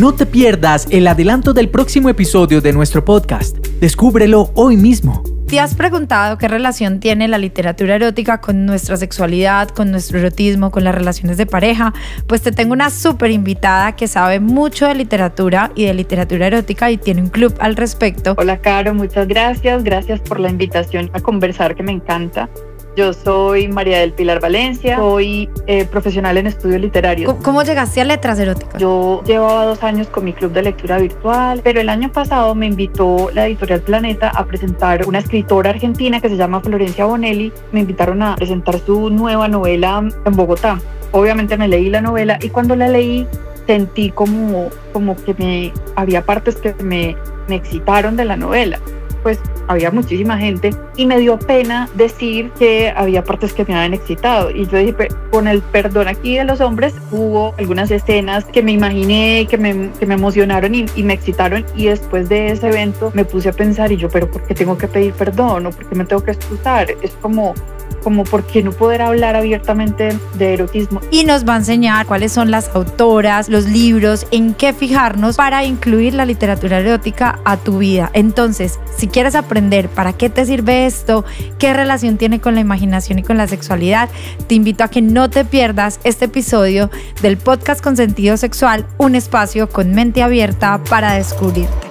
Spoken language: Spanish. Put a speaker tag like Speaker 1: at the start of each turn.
Speaker 1: No te pierdas el adelanto del próximo episodio de nuestro podcast. Descúbrelo hoy mismo.
Speaker 2: ¿Te has preguntado qué relación tiene la literatura erótica con nuestra sexualidad, con nuestro erotismo, con las relaciones de pareja? Pues te tengo una súper invitada que sabe mucho de literatura y de literatura erótica y tiene un club al respecto.
Speaker 3: Hola, Caro, muchas gracias. Gracias por la invitación a conversar, que me encanta. Yo soy María del Pilar Valencia, soy eh, profesional en estudios literarios.
Speaker 2: ¿Cómo, llegaste a letras eróticas?
Speaker 3: Yo llevaba dos años con mi club de lectura virtual, pero el año pasado me invitó la editorial Planeta a presentar una escritora argentina que se llama Florencia Bonelli. Me invitaron a presentar su nueva novela en Bogotá. Obviamente me leí la novela y cuando la leí sentí como, como que me, había partes que me, me excitaron de la novela pues había muchísima gente y me dio pena decir que había partes que me habían excitado. Y yo dije, con el perdón aquí de los hombres, hubo algunas escenas que me imaginé, que me, que me emocionaron y, y, me excitaron. Y después de ese evento me puse a pensar y yo, pero ¿por qué tengo que pedir perdón o por qué me tengo que excusar? Es como como por qué no poder hablar abiertamente de erotismo.
Speaker 2: Y nos va a enseñar cuáles son las autoras, los libros, en qué fijarnos para incluir la literatura erótica a tu vida. Entonces, si quieres aprender para qué te sirve esto, qué relación tiene con la imaginación y con la sexualidad, te invito a que no te pierdas este episodio del podcast con sentido sexual, un espacio con mente abierta para descubrirte.